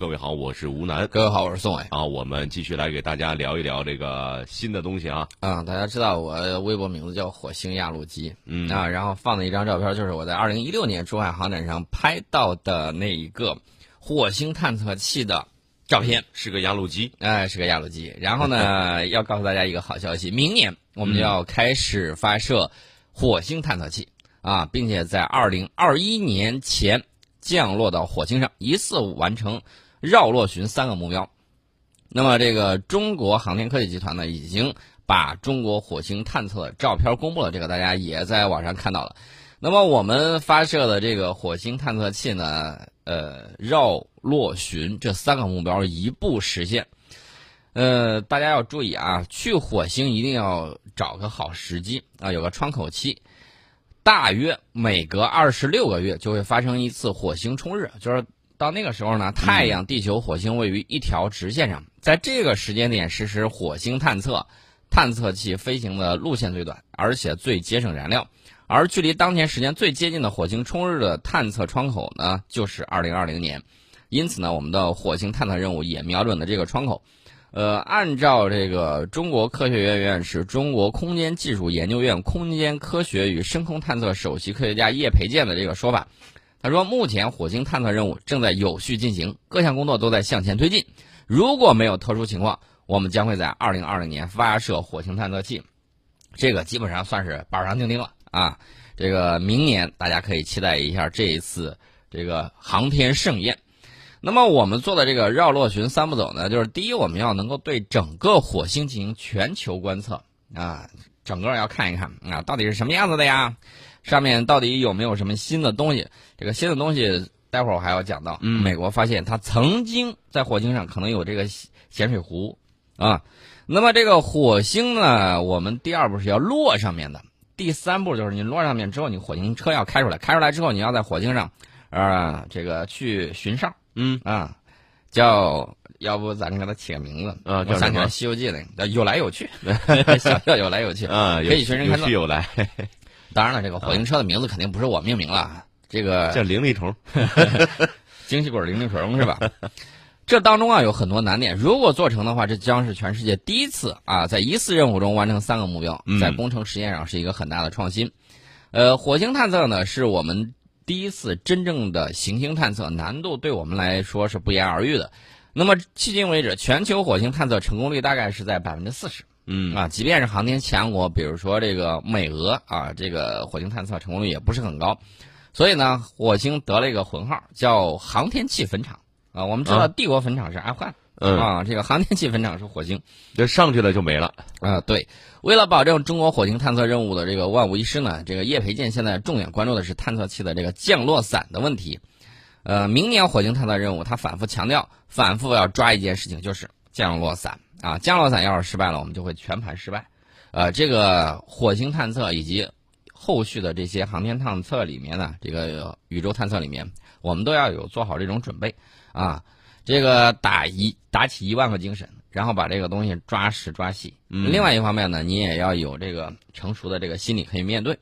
各位好，我是吴楠。各位好，我是宋伟。啊，我们继续来给大家聊一聊这个新的东西啊。啊，大家知道我微博名字叫火星压路机，嗯啊，然后放的一张照片就是我在二零一六年珠海航展上拍到的那一个火星探测器的照片，是个压路机。哎，是个压路机。然后呢，要告诉大家一个好消息，明年我们就要开始发射火星探测器啊，并且在二零二一年前降落到火星上，一次完成。绕落巡三个目标，那么这个中国航天科技集团呢，已经把中国火星探测照片公布了，这个大家也在网上看到了。那么我们发射的这个火星探测器呢，呃，绕落巡这三个目标一步实现。呃，大家要注意啊，去火星一定要找个好时机啊，有个窗口期，大约每隔二十六个月就会发生一次火星冲日，就是。到那个时候呢，太阳、地球、火星位于一条直线上，在这个时间点实施火星探测，探测器飞行的路线最短，而且最节省燃料。而距离当前时间最接近的火星冲日的探测窗口呢，就是二零二零年。因此呢，我们的火星探测任务也瞄准了这个窗口。呃，按照这个中国科学院院士、中国空间技术研究院空间科学与深空探测首席科学家叶培建的这个说法。他说：“目前火星探测任务正在有序进行，各项工作都在向前推进。如果没有特殊情况，我们将会在二零二零年发射火星探测器。这个基本上算是板上钉钉了啊！这个明年大家可以期待一下这一次这个航天盛宴。那么我们做的这个绕落巡三步走呢，就是第一，我们要能够对整个火星进行全球观测啊，整个要看一看啊，到底是什么样子的呀？”上面到底有没有什么新的东西？这个新的东西，待会儿我还要讲到。嗯，美国发现它曾经在火星上可能有这个咸水湖啊。那么这个火星呢，我们第二步是要落上面的，第三步就是你落上面之后，你火星车要开出来，开出来之后你要在火星上，啊，这个去巡哨。嗯啊，叫要不咱给它起个名字啊？我想起来《西游记》那个有来有去，小叫有来有去啊，可以全身看有去有来。当然了，这个火星车的名字肯定不是我命名了，这个叫灵力虫 精细鬼灵力虫是吧？这当中啊有很多难点，如果做成的话，这将是全世界第一次啊，在一次任务中完成三个目标，在工程实验上是一个很大的创新。呃，火星探测呢是我们第一次真正的行星探测，难度对我们来说是不言而喻的。那么迄今为止，全球火星探测成功率大概是在百分之四十。嗯啊，即便是航天强国，比如说这个美俄啊，这个火星探测成功率也不是很高，所以呢，火星得了一个混号，叫航天器坟场啊。我们知道帝国坟场是阿富汗，啊，这个航天器坟场是火星，这上去了就没了啊。对，为了保证中国火星探测任务的这个万无一失呢，这个叶培建现在重点关注的是探测器的这个降落伞的问题。呃，明年火星探测任务，他反复强调，反复要抓一件事情，就是降落伞。啊，降落伞要是失败了，我们就会全盘失败。呃，这个火星探测以及后续的这些航天探测里面呢，这个宇宙探测里面，我们都要有做好这种准备啊。这个打一打起一万个精神，然后把这个东西抓实抓细。另外一方面呢，你也要有这个成熟的这个心理可以面对。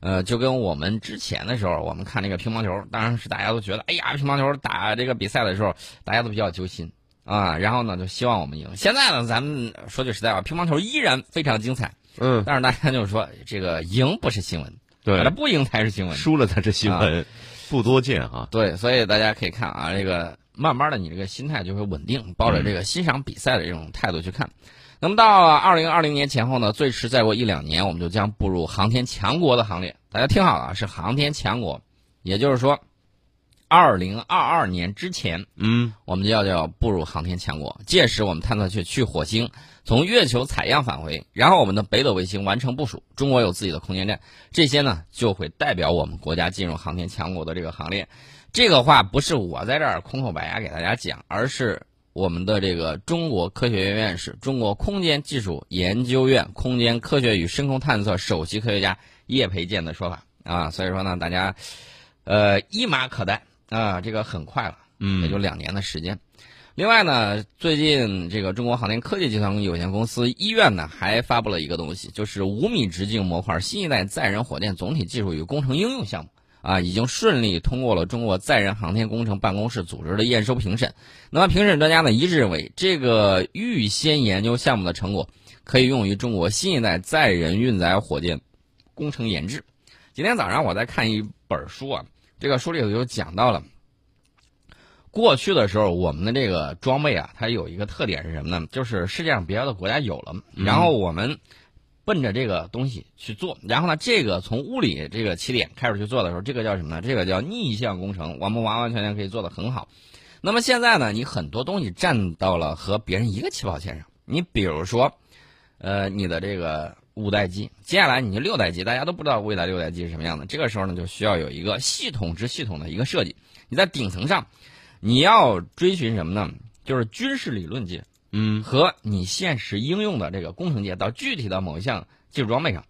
呃，就跟我们之前的时候，我们看那个乒乓球，当然是大家都觉得，哎呀，乒乓球打这个比赛的时候，大家都比较揪心。啊，然后呢，就希望我们赢。现在呢，咱们说句实在话，乒乓球依然非常精彩。嗯，但是大家就是说，这个赢不是新闻，对，不赢才是新闻，输了才是新闻，不多见啊。对，所以大家可以看啊，这个慢慢的，你这个心态就会稳定，抱着这个欣赏比赛的这种态度去看。那么到二零二零年前后呢，最迟再过一两年，我们就将步入航天强国的行列。大家听好了，是航天强国，也就是说。二零二二年之前，嗯，我们就要要步入航天强国。届时，我们探测器去火星，从月球采样返回，然后我们的北斗卫星完成部署。中国有自己的空间站，这些呢就会代表我们国家进入航天强国的这个行列。这个话不是我在这儿空口白牙给大家讲，而是我们的这个中国科学院院士、中国空间技术研究院空间科学与深空探测首席科学家叶培建的说法啊。所以说呢，大家，呃，一马可待。啊，这个很快了，嗯，也就两年的时间。另外呢，最近这个中国航天科技集团有限公司医院呢，还发布了一个东西，就是五米直径模块新一代载人火箭总体技术与工程应用项目。啊，已经顺利通过了中国载人航天工程办公室组织的验收评审。那么评审专家呢一致认为，这个预先研究项目的成果可以用于中国新一代载人运载火箭工程研制。今天早上我在看一本书啊，这个书里头就讲到了。过去的时候，我们的这个装备啊，它有一个特点是什么呢？就是世界上别的国家有了，然后我们奔着这个东西去做，然后呢，这个从物理这个起点开始去做的时候，这个叫什么呢？这个叫逆向工程，我们完完全全可以做得很好。那么现在呢，你很多东西站到了和别人一个起跑线上，你比如说，呃，你的这个五代机，接下来你就六代机，大家都不知道未来六代机是什么样的，这个时候呢，就需要有一个系统之系统的一个设计，你在顶层上。你要追寻什么呢？就是军事理论界，嗯，和你现实应用的这个工程界，到具体的某一项技术装备上，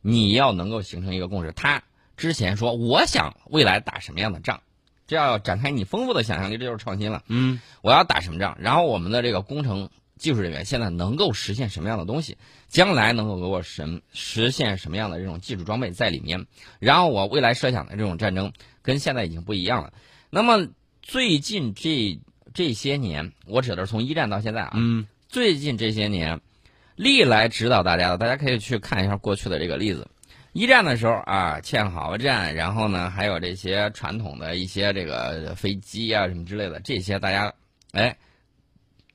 你要能够形成一个共识。他之前说，我想未来打什么样的仗，这要展开你丰富的想象力，这就是创新了。嗯，我要打什么仗？然后我们的这个工程技术人员现在能够实现什么样的东西？将来能够给我实实现什么样的这种技术装备在里面？然后我未来设想的这种战争跟现在已经不一样了。那么。最近这这些年，我指的是从一战到现在啊。嗯。最近这些年，历来指导大家的，大家可以去看一下过去的这个例子。一战的时候啊，堑壕战，然后呢，还有这些传统的一些这个飞机啊什么之类的，这些大家哎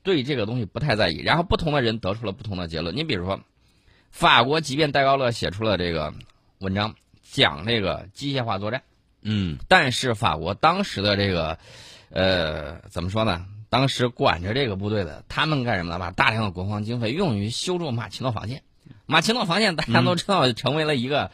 对这个东西不太在意。然后不同的人得出了不同的结论。你比如说，法国即便戴高乐写出了这个文章，讲这个机械化作战。嗯，但是法国当时的这个，呃，怎么说呢？当时管着这个部队的，他们干什么呢？把大量的国防经费用于修筑马奇诺防线。马奇诺防线大家都知道，成为了一个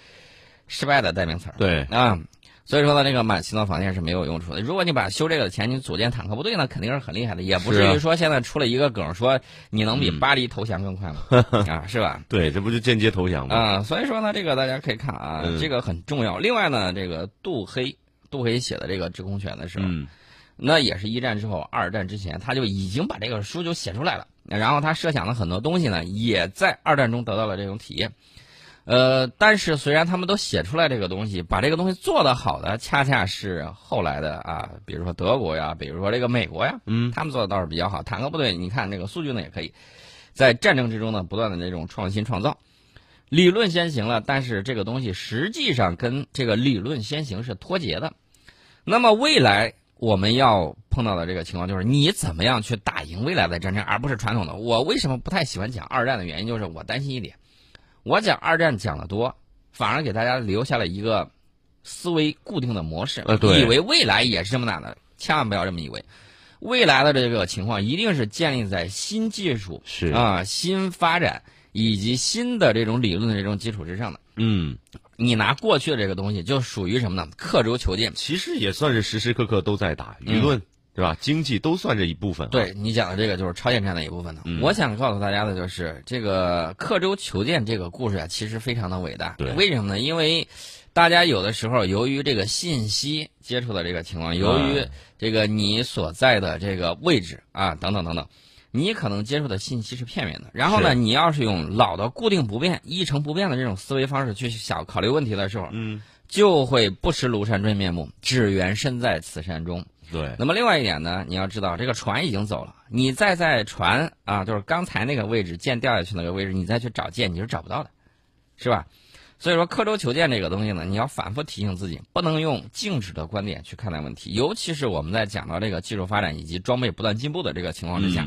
失败的代名词。对啊。所以说呢，这个马奇诺防线是没有用处的。如果你把修这个的钱你组建坦克部队那，肯定是很厉害的，也不至于说现在出了一个梗，说你能比巴黎投降更快吗？啊，是吧？对，这不就间接投降吗？啊，所以说呢，这个大家可以看啊，这个很重要。另外呢，这个杜黑，杜黑写的这个制空权的时候，那也是一战之后、二战之前，他就已经把这个书就写出来了。然后他设想了很多东西呢，也在二战中得到了这种体验。呃，但是虽然他们都写出来这个东西，把这个东西做得好的，恰恰是后来的啊，比如说德国呀，比如说这个美国呀，嗯，他们做的倒是比较好。坦克部队，你看这个苏军呢也可以，在战争之中呢不断的这种创新创造，理论先行了，但是这个东西实际上跟这个理论先行是脱节的。那么未来我们要碰到的这个情况就是，你怎么样去打赢未来的战争，而不是传统的。我为什么不太喜欢讲二战的原因，就是我担心一点。我讲二战讲的多，反而给大家留下了一个思维固定的模式，以为未来也是这么打的，千万不要这么以为。未来的这个情况一定是建立在新技术是啊、新发展以及新的这种理论的这种基础之上的。嗯，你拿过去的这个东西，就属于什么呢？刻舟求剑，其实也算是时时刻刻都在打舆论。对吧？经济都算这一部分。对你讲的这个就是超限战的一部分呢。我想告诉大家的就是，这个刻舟求剑这个故事啊，其实非常的伟大。对，为什么呢？因为大家有的时候由于这个信息接触的这个情况，由于这个你所在的这个位置啊等等等等，你可能接触的信息是片面的。然后呢，你要是用老的固定不变、一成不变的这种思维方式去想考虑问题的时候，嗯，就会不识庐山真面目，只缘身在此山中。对，那么另外一点呢，你要知道这个船已经走了，你再在船啊，就是刚才那个位置舰掉下去那个位置，你再去找舰，你是找不到的，是吧？所以说刻舟求剑这个东西呢，你要反复提醒自己，不能用静止的观点去看待问题，尤其是我们在讲到这个技术发展以及装备不断进步的这个情况之下，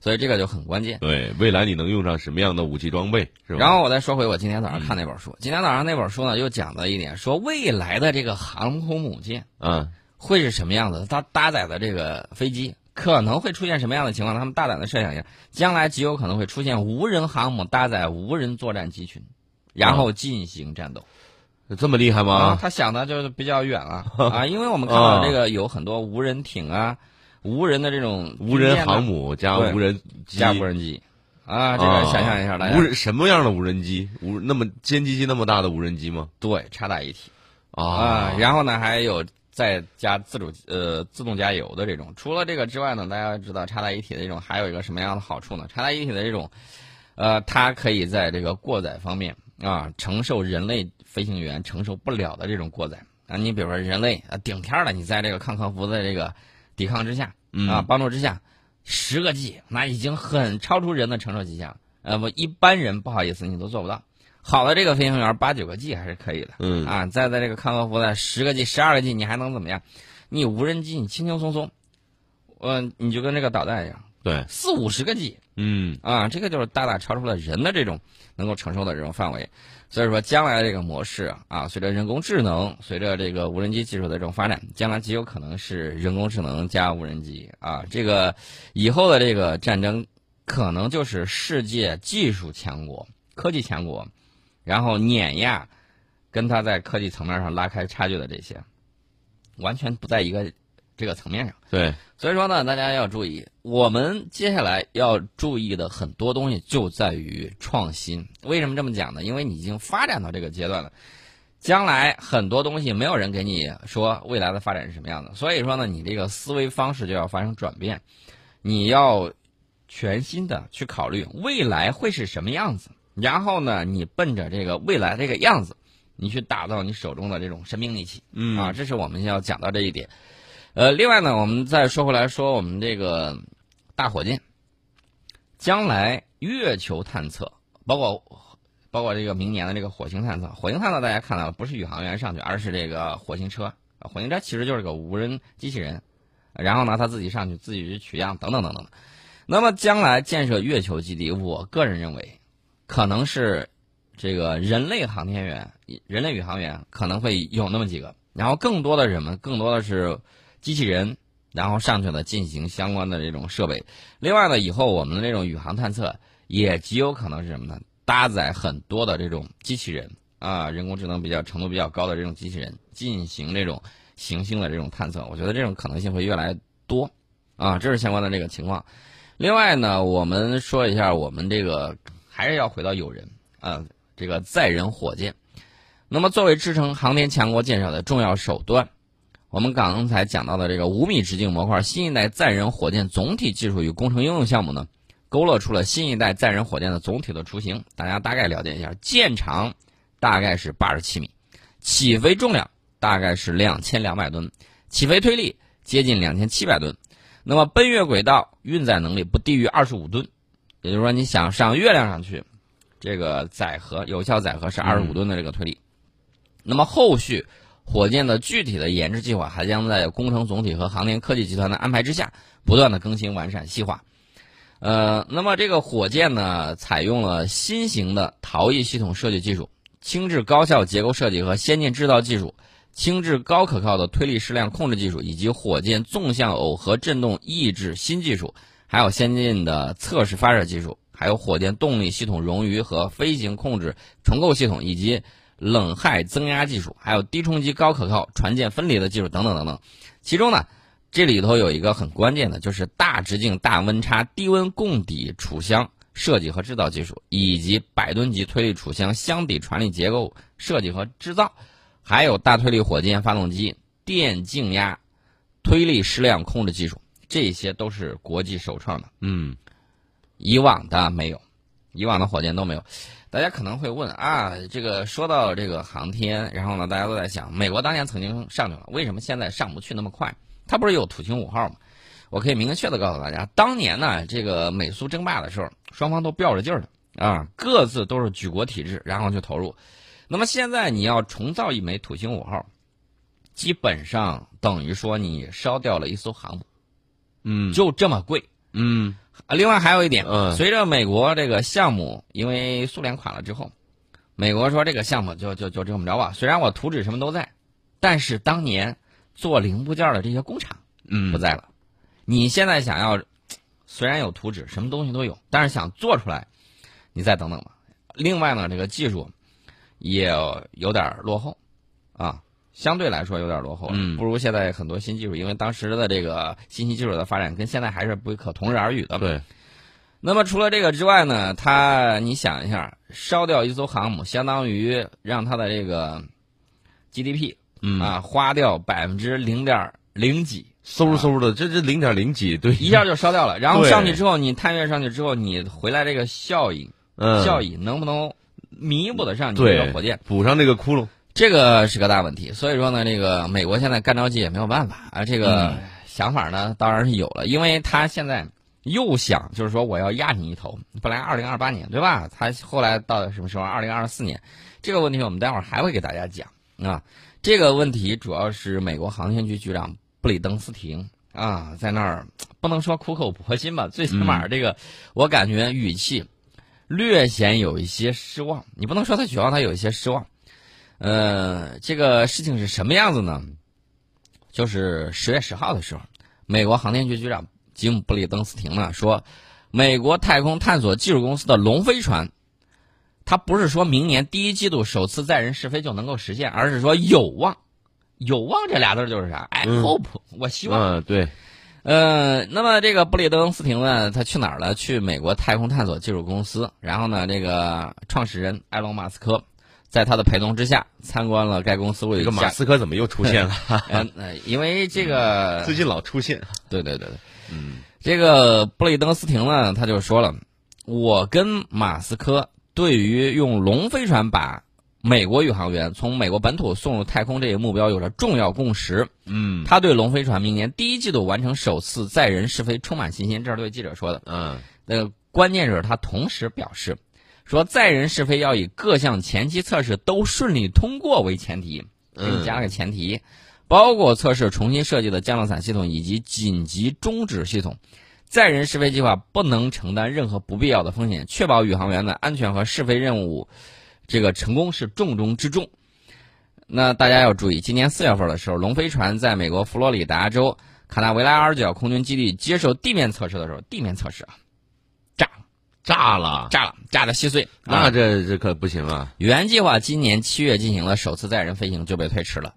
所以这个就很关键。对，未来你能用上什么样的武器装备，是吧？然后我再说回我今天早上看那本书，今天早上那本书呢又讲了一点，说未来的这个航空母舰，嗯。会是什么样子？它搭载的这个飞机可能会出现什么样的情况？他们大胆的设想一下，将来极有可能会出现无人航母搭载无人作战机群，然后进行战斗。这么厉害吗？他想的就是比较远了 啊，因为我们看到这个有很多无人艇啊，无人的这种无人航母加无人加无人机啊，这个想象一下，大家无人什么样的无人机？无那么歼击机那么大的无人机吗？对，插大一体啊，然后呢还有。再加自主呃自动加油的这种，除了这个之外呢，大家知道插在一体的这种还有一个什么样的好处呢？插在一体的这种，呃，它可以在这个过载方面啊，承受人类飞行员承受不了的这种过载啊，你比如说人类啊顶天了，你在这个抗核服的这个抵抗之下嗯啊帮助之下，十个 G 那已经很超出人的承受极限了。呃，不，一般人不好意思，你都做不到。好的，这个飞行员八九个 G 还是可以的。嗯啊，再在这个抗核服的十个 G、十二个 G，你还能怎么样？你无人机你轻轻松松，呃，你就跟这个导弹一样，对，四五十个 G 嗯啊，这个就是大大超出了人的这种能够承受的这种范围。所以说，将来这个模式啊，随着人工智能，随着这个无人机技术的这种发展，将来极有可能是人工智能加无人机啊。这个以后的这个战争，可能就是世界技术强国、科技强国，然后碾压跟它在科技层面上拉开差距的这些，完全不在一个这个层面上。对，所以说呢，大家要注意，我们接下来要注意的很多东西就在于创新。为什么这么讲呢？因为你已经发展到这个阶段了，将来很多东西没有人给你说未来的发展是什么样的，所以说呢，你这个思维方式就要发生转变，你要全新的去考虑未来会是什么样子，然后呢，你奔着这个未来这个样子，你去打造你手中的这种神兵利器。嗯啊，这是我们要讲到这一点。呃，另外呢，我们再说回来说我们这个大火箭，将来月球探测，包括包括这个明年的这个火星探测，火星探测大家看到了，不是宇航员上去，而是这个火星车。啊火星车其实就是个无人机器人，然后呢，他自己上去，自己去取样，等等等等。那么将来建设月球基地，我个人认为，可能是这个人类航天员、人类宇航员可能会有那么几个，然后更多的人们，更多的是机器人，然后上去了进行相关的这种设备。另外呢，以后我们的这种宇航探测也极有可能是什么呢？搭载很多的这种机器人啊，人工智能比较程度比较高的这种机器人进行这种行星的这种探测。我觉得这种可能性会越来越多啊，这是相关的这个情况。另外呢，我们说一下，我们这个还是要回到有人啊，这个载人火箭。那么，作为支撑航天强国建设的重要手段，我们刚才讲到的这个五米直径模块新一代载人火箭总体技术与工程应用项目呢，勾勒出了新一代载人火箭的总体的雏形。大家大概了解一下，舰长大概是八十七米，起飞重量大概是两千两百吨，起飞推力接近两千七百吨。那么奔月轨道运载能力不低于二十五吨，也就是说，你想上月亮上去，这个载荷有效载荷是二十五吨的这个推力。那么后续火箭的具体的研制计划还将在工程总体和航天科技集团的安排之下，不断的更新、完善、细化。呃，那么这个火箭呢，采用了新型的逃逸系统设计技术、轻质高效结构设计和先进制造技术。轻质高可靠的推力矢量控制技术，以及火箭纵向耦合振动抑制新技术，还有先进的测试发射技术，还有火箭动力系统冗余和飞行控制重构系统，以及冷氦增压技术，还有低冲击高可靠船舰分离的技术等等等等。其中呢，这里头有一个很关键的，就是大直径大温差低温供底储箱设计和制造技术，以及百吨级推力储箱箱底传力结构设计和制造。还有大推力火箭发动机、电静压、推力矢量控制技术，这些都是国际首创的，嗯以往的没有，以往的火箭都没有。大家可能会问啊，这个说到这个航天，然后呢，大家都在想，美国当年曾经上去了，为什么现在上不去那么快？它不是有土星五号吗？我可以明确的告诉大家，当年呢，这个美苏争霸的时候，双方都吊着劲儿的啊，各自都是举国体制，然后去投入。那么现在你要重造一枚土星五号，基本上等于说你烧掉了一艘航母，嗯就这么贵。嗯啊，另外还有一点，嗯随着美国这个项目因为苏联垮了之后，美国说这个项目就就就这么着吧。虽然我图纸什么都在，但是当年做零部件的这些工厂嗯不在了。你现在想要，虽然有图纸，什么东西都有，但是想做出来，你再等等吧。另外呢，这个技术也有点落后啊，相对来说有点落后了，嗯。不如现在很多新技术，因为当时的这个信息技术的发展跟现在还是不可同日而语的。对，那么除了这个之外呢，它你想一下，烧掉一艘航母，相当于让它的这个 GDP 嗯。啊花掉百分之零点零几，嗖嗖的，这这零点零几，对，一下就烧掉了。然后上去之后，你探月上去之后，你回来这个效益、嗯。效益能不能弥补得上你这个对火箭？补上这个窟窿，这个是个大问题。所以说呢，这个美国现在干着急也没有办法啊。这个想法呢，当然是有了，因为他现在又想就是说我要压你一头。本来二零二八年对吧？他后来到什么时候？二零二四年。这个问题我们待会儿还会给大家讲啊。这个问题主要是美国航天局局长布里登斯廷啊，在那儿不能说苦口婆心吧，最起码这个我感觉语气略显有一些失望。你不能说他绝望，他有一些失望。呃，这个事情是什么样子呢？就是十月十号的时候，美国航天局局长吉姆布里登斯廷呢说，美国太空探索技术公司的龙飞船。他不是说明年第一季度首次载人试飞就能够实现，而是说有望，有望这俩字就是啥？哎，hope，我希望。嗯，对。呃，那么这个布里登斯廷呢，他去哪儿了？去美国太空探索技术公司。然后呢，这个创始人埃隆·马斯克在他的陪同之下参观了该公司。为这个马斯克怎么又出现了？嗯，因为这个 最近老出现。对对对对，嗯，这个布雷登斯廷呢，他就说了，我跟马斯克。对于用龙飞船把美国宇航员从美国本土送入太空这一目标有着重要共识。嗯，他对龙飞船明年第一季度完成首次载人试飞充满信心，这是对记者说的。嗯，那关键是他同时表示，说载人试飞要以各项前期测试都顺利通过为前提，给你加了个前提，包括测试重新设计的降落伞系统以及紧急终止系统。载人试飞计划不能承担任何不必要的风险，确保宇航员的安全和试飞任务这个成功是重中之重。那大家要注意，今年四月份的时候，龙飞船在美国佛罗里达州卡纳维拉尔角空军基地接受地面测试的时候，地面测试啊，炸了，炸了，炸了，炸的稀碎。那这这可不行啊！原计划今年七月进行了首次载人飞行，就被推迟了。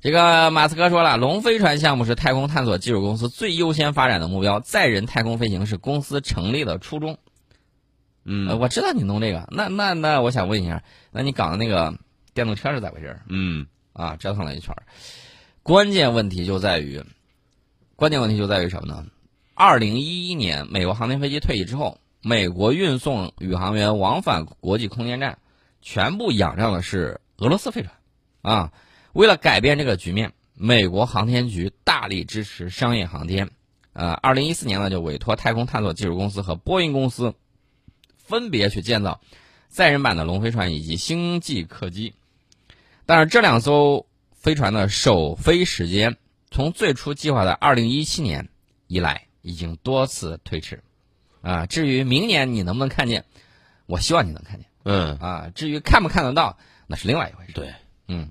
这个马斯克说了，龙飞船项目是太空探索技术公司最优先发展的目标，载人太空飞行是公司成立的初衷。嗯，我知道你弄这个，那那那，我想问一下，那你搞的那个电动车是咋回事？嗯，啊，折腾了一圈，关键问题就在于，关键问题就在于什么呢？二零一一年，美国航天飞机退役之后，美国运送宇航员往返国际空间站，全部仰仗的是俄罗斯飞船，啊。为了改变这个局面，美国航天局大力支持商业航天。呃，二零一四年呢，就委托太空探索技术公司和波音公司分别去建造载人版的龙飞船以及星际客机。但是这两艘飞船的首飞时间从最初计划的二零一七年以来，已经多次推迟。啊，至于明年你能不能看见，我希望你能看见。嗯。啊，至于看不看得到，那是另外一回事。对，嗯。